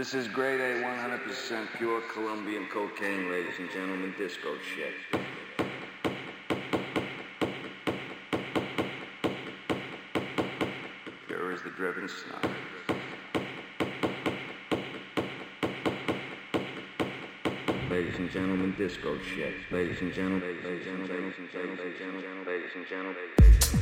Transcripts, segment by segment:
This is grade A, 100% pure Colombian cocaine, ladies and gentlemen, disco shit. Pure as the driven snow. Ladies and gentlemen, disco shit. Ladies and gentlemen, ladies and gentlemen, ladies and gentlemen, ladies and gentlemen, ladies and gentlemen.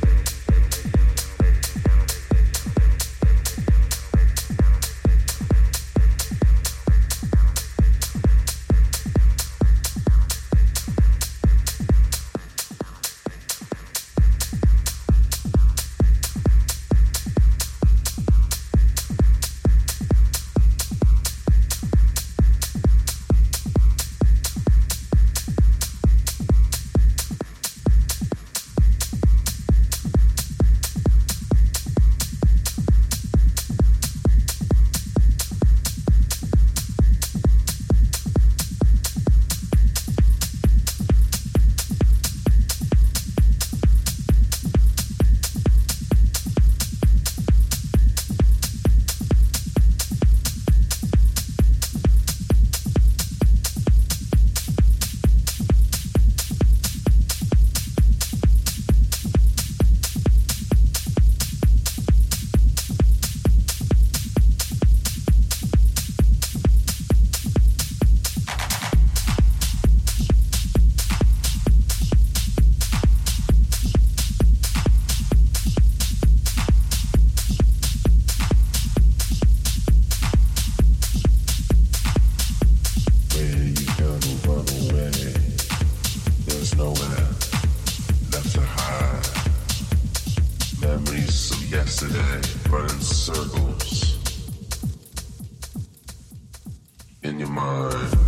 Circles. In your mind.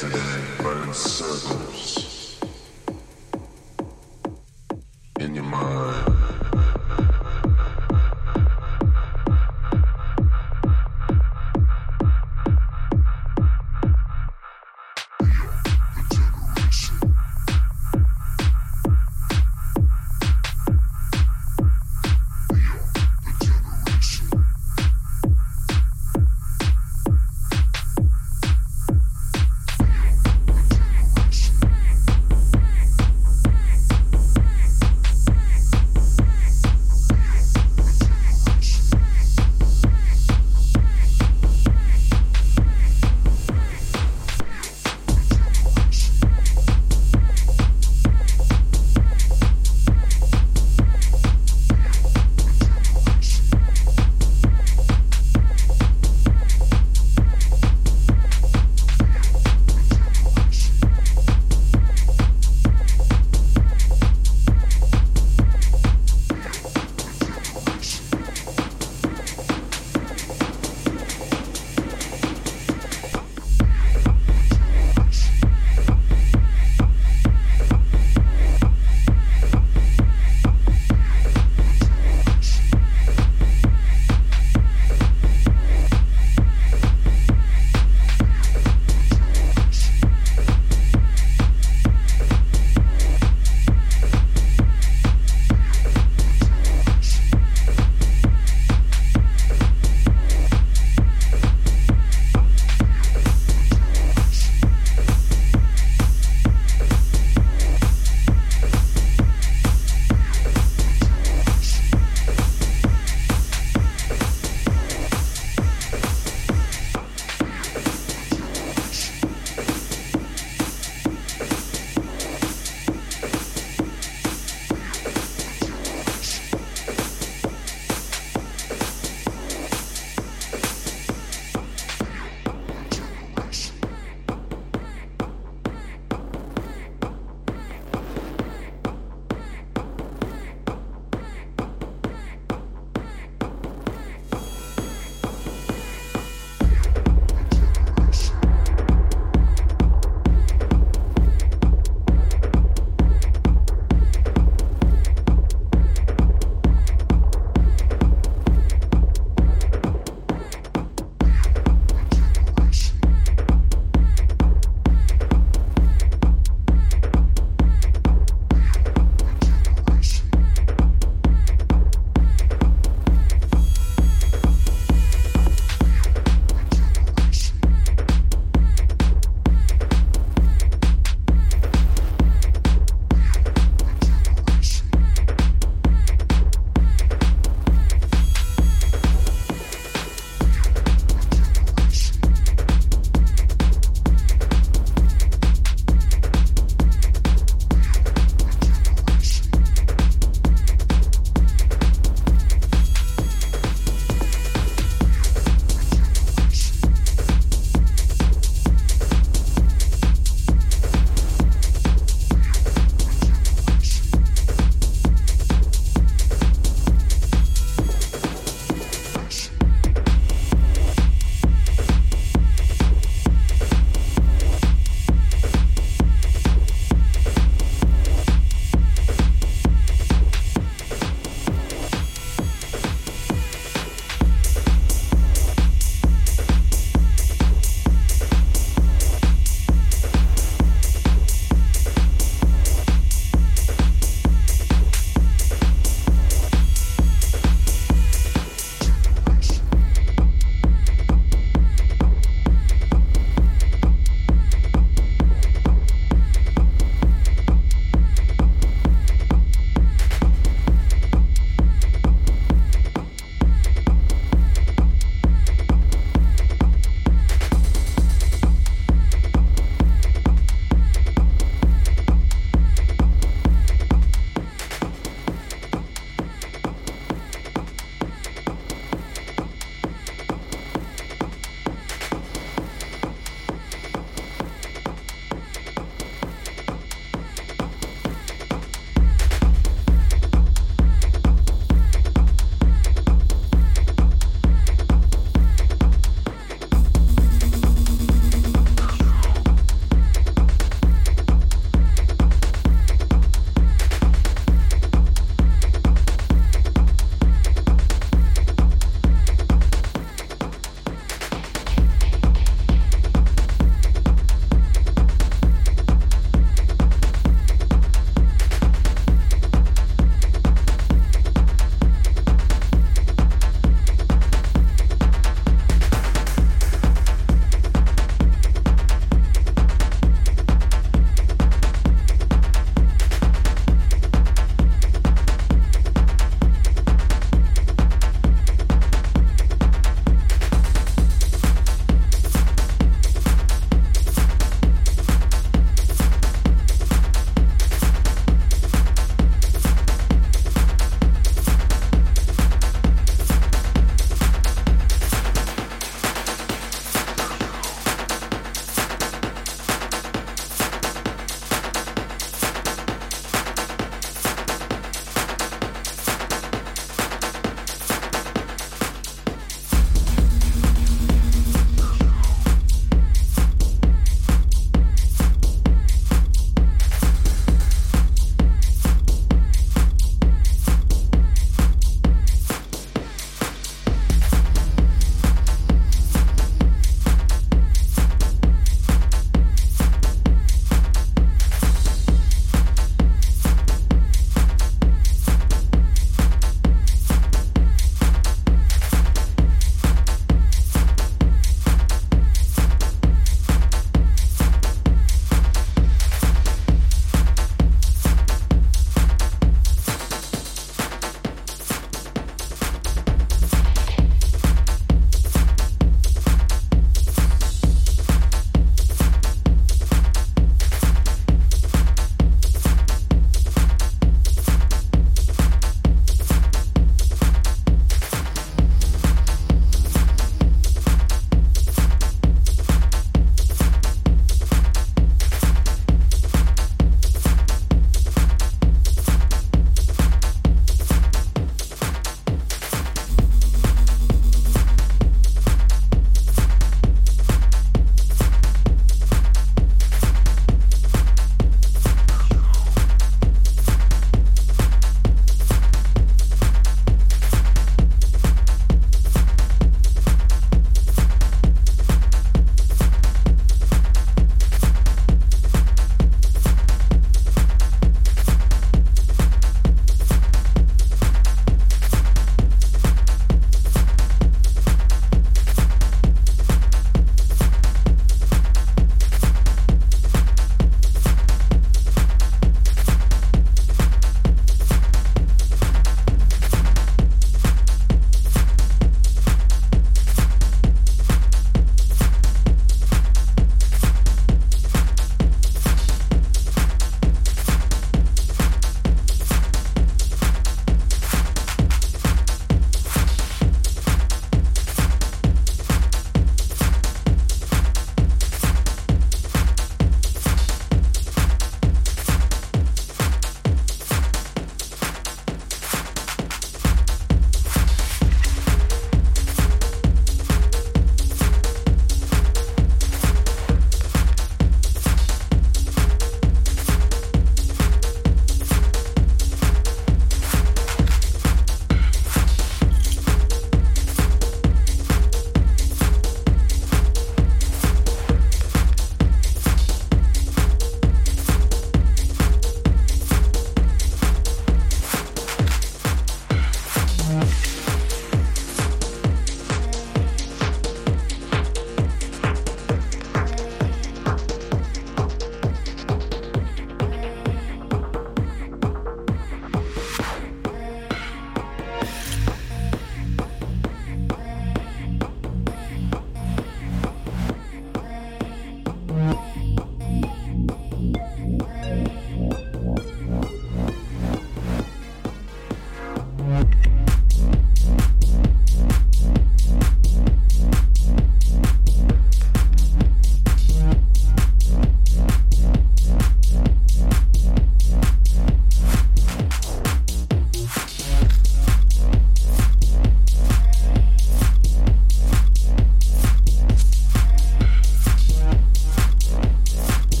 But in circles.